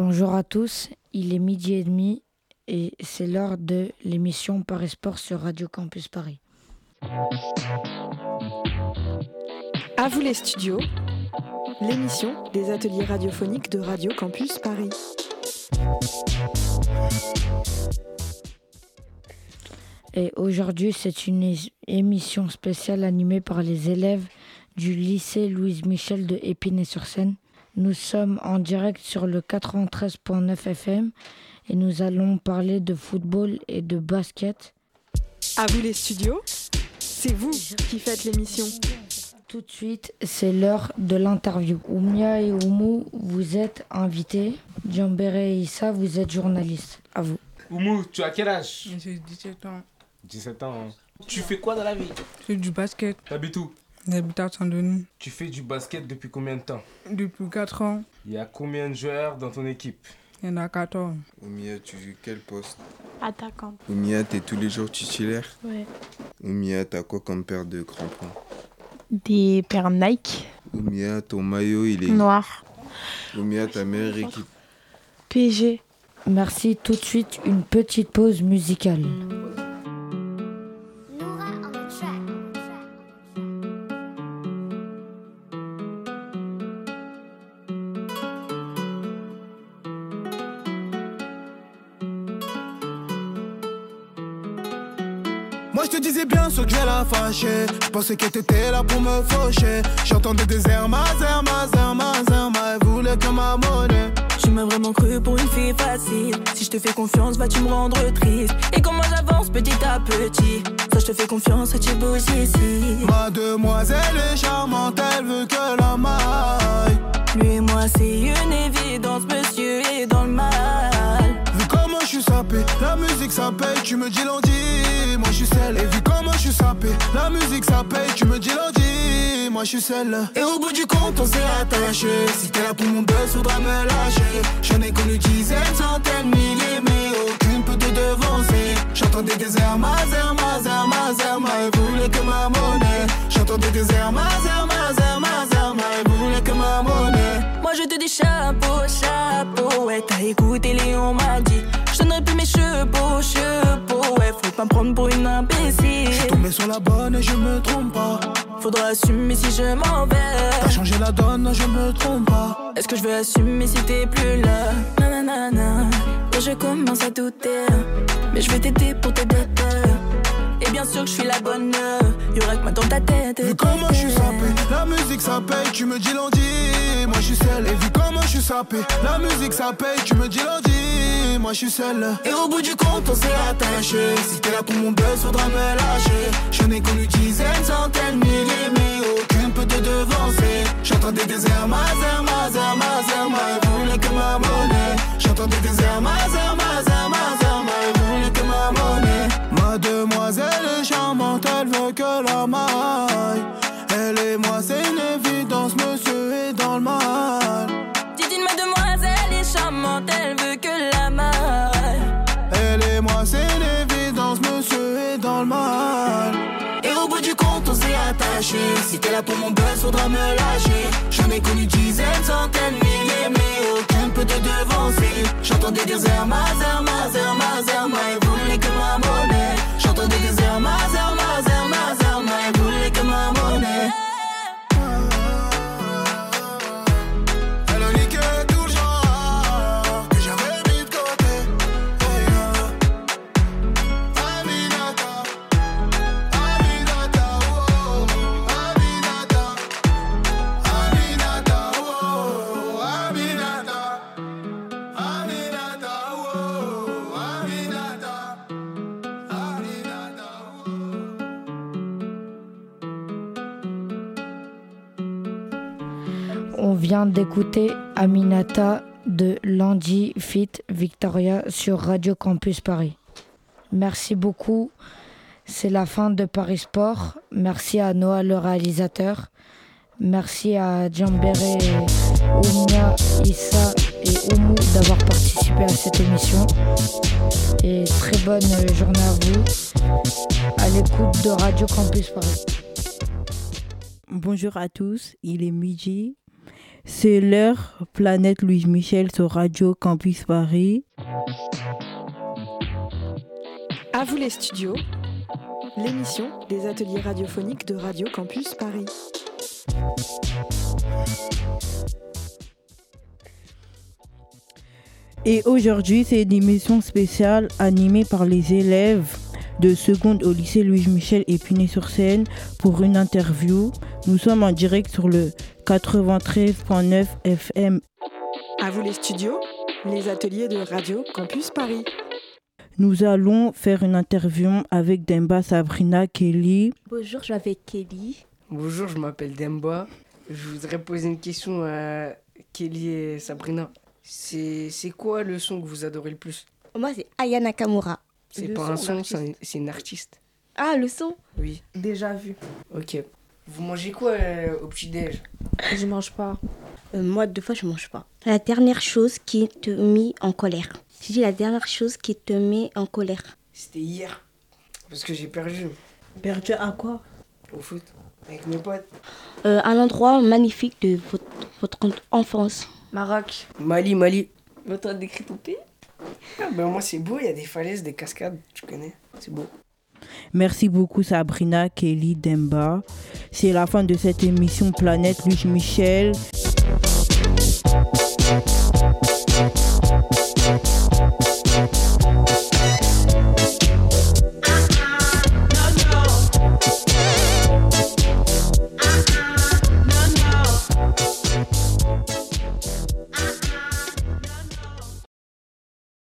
Bonjour à tous, il est midi et demi et c'est l'heure de l'émission Paris Sport sur Radio Campus Paris. À vous les studios, l'émission des ateliers radiophoniques de Radio Campus Paris. Et aujourd'hui, c'est une émission spéciale animée par les élèves du lycée Louise Michel de Épinay-sur-Seine. Nous sommes en direct sur le 93.9 FM et nous allons parler de football et de basket. À vous les studios, c'est vous qui faites l'émission. Tout de suite, c'est l'heure de l'interview. Oumia et Oumou, vous êtes invités. Djambéré et Issa, vous êtes journalistes. À vous. Oumou, tu as quel âge? J'ai 17 ans. 17 ans. hein. Tu fais quoi dans la vie? Je fais du basket. T'habites où? J'habite à Saint-Denis. Tu fais du basket depuis combien de temps? Depuis 4 ans, Il y a combien de joueurs dans ton équipe? Il y en a 14. Oumia, tu joues quel poste? Attaquant. Oumia, t'es tous les jours titulaire? Ouais. Oumia, t'as quoi comme paire de crampons Des paires Nike Oumia, ton maillot, il est... noirs. Oumia, ta meilleure équipe? PG. Merci. Tout de suite, une petite pause musicale. Moi je te disais bien sûr que j'ai la fâcher. Je pensais que t'étais là pour me faucher. J'entendais des airs ma zère, ma zère, ma zère, ma Elle voulait que ma monnaie. Tu m'as vraiment cru pour une fille facile. Si je te fais confiance, vas-tu me rendre triste. Et comment j'avance petit à petit? Ça, je te fais confiance et tu bouges ici. Ma ça paye, tu me dis lundi Moi je suis celle, et vu comment je suis sapé, la musique ça paye, tu me dis lundi Moi je suis celle Et au bout du compte on s'est attaché Si t'es là pour mon buzz, faudra me lâcher J'en ai connu dizaines, centaines, milliers Mais aucune peut te devancer J'entendais des airs, ma zère, ma zère, ma zère, voulait que ma monnaie J'entendais des airs, ma zère, ma zère, ma zère, voulait que ma monnaie Moi, je te dis chapeau, chapeau. Ouais, t'as écouté Léon m'a dit. Pas me prendre pour une imbécile. Tombé sur la bonne et je me trompe pas Faudra assumer si je m'en T'as vais. changé la donne, je me trompe pas Est-ce que je vais assumer si t'es plus là? Nanana, et je commence à douter. Mais je vais t'aider pour tes dettes. Et bien sûr que je suis la bonne. Y'aura que moi dans ta tête. Vu comment je suis sapé, la musique ça paye, tu me dis lundi Moi je suis celle, la musique ça paye, tu me dis lundi. Moi je suis celle Et au bout du compte on s'est attaché. Si t'es là pour mon buzz, faudra me lâcher. J'en ai connu dizaines, centaines, milliers Mais aucune peut te devancer. J'entendais des airs, ma zère, ma zère, ma voulait que ma monnaie. J'entendais des airs, ma zère, ma zère, ma voulait que ma monnaie. Ma demoiselle est charmante, elle veut que la maille Et au bout du compte on s'est attaché Si t'es là pour mon buzz, faudra me lâcher J'en ai connu dizaines, centaines, milliers Mais aucune peut te devancer J'entendais des airs, ma zère, ma zère, ma On vient d'écouter Aminata de Landy Fit Victoria sur Radio Campus Paris. Merci beaucoup. C'est la fin de Paris Sport. Merci à Noah le réalisateur. Merci à Djambéré, Oumia, Issa et Oumou d'avoir participé à cette émission. Et très bonne journée à vous. À l'écoute de Radio Campus Paris. Bonjour à tous, il est midi. C'est l'heure Planète Louis Michel sur Radio Campus Paris. À vous les studios, l'émission des ateliers radiophoniques de Radio Campus Paris. Et aujourd'hui, c'est une émission spéciale animée par les élèves de seconde au lycée Louis Michel Épinay-sur-Seine pour une interview. Nous sommes en direct sur le 93.9 FM. À vous les studios, les ateliers de Radio Campus Paris. Nous allons faire une interview avec Demba Sabrina Kelly. Bonjour, je m'appelle Kelly. Bonjour, je m'appelle Demba. Je voudrais poser une question à Kelly et Sabrina. C'est quoi le son que vous adorez le plus? Moi, c'est Aya Nakamura. C'est pas un son, c'est une artiste. Ah, le son Oui. Déjà vu. Ok. Vous mangez quoi euh, au petit-déj Je mange pas. Euh, moi, deux fois, je mange pas. La dernière chose qui te met en colère. J'ai dit la dernière chose qui te met en colère. C'était hier. Parce que j'ai perdu. Perdu à quoi? Au foot. Avec mes potes. Euh, un endroit magnifique de votre, votre enfance. Maroc. Mali, Mali. Votre décrit ton pays ah ben moi c'est beau, il y a des falaises, des cascades, tu connais, c'est beau. Merci beaucoup Sabrina, Kelly, Demba. C'est la fin de cette émission Planète Louis Michel.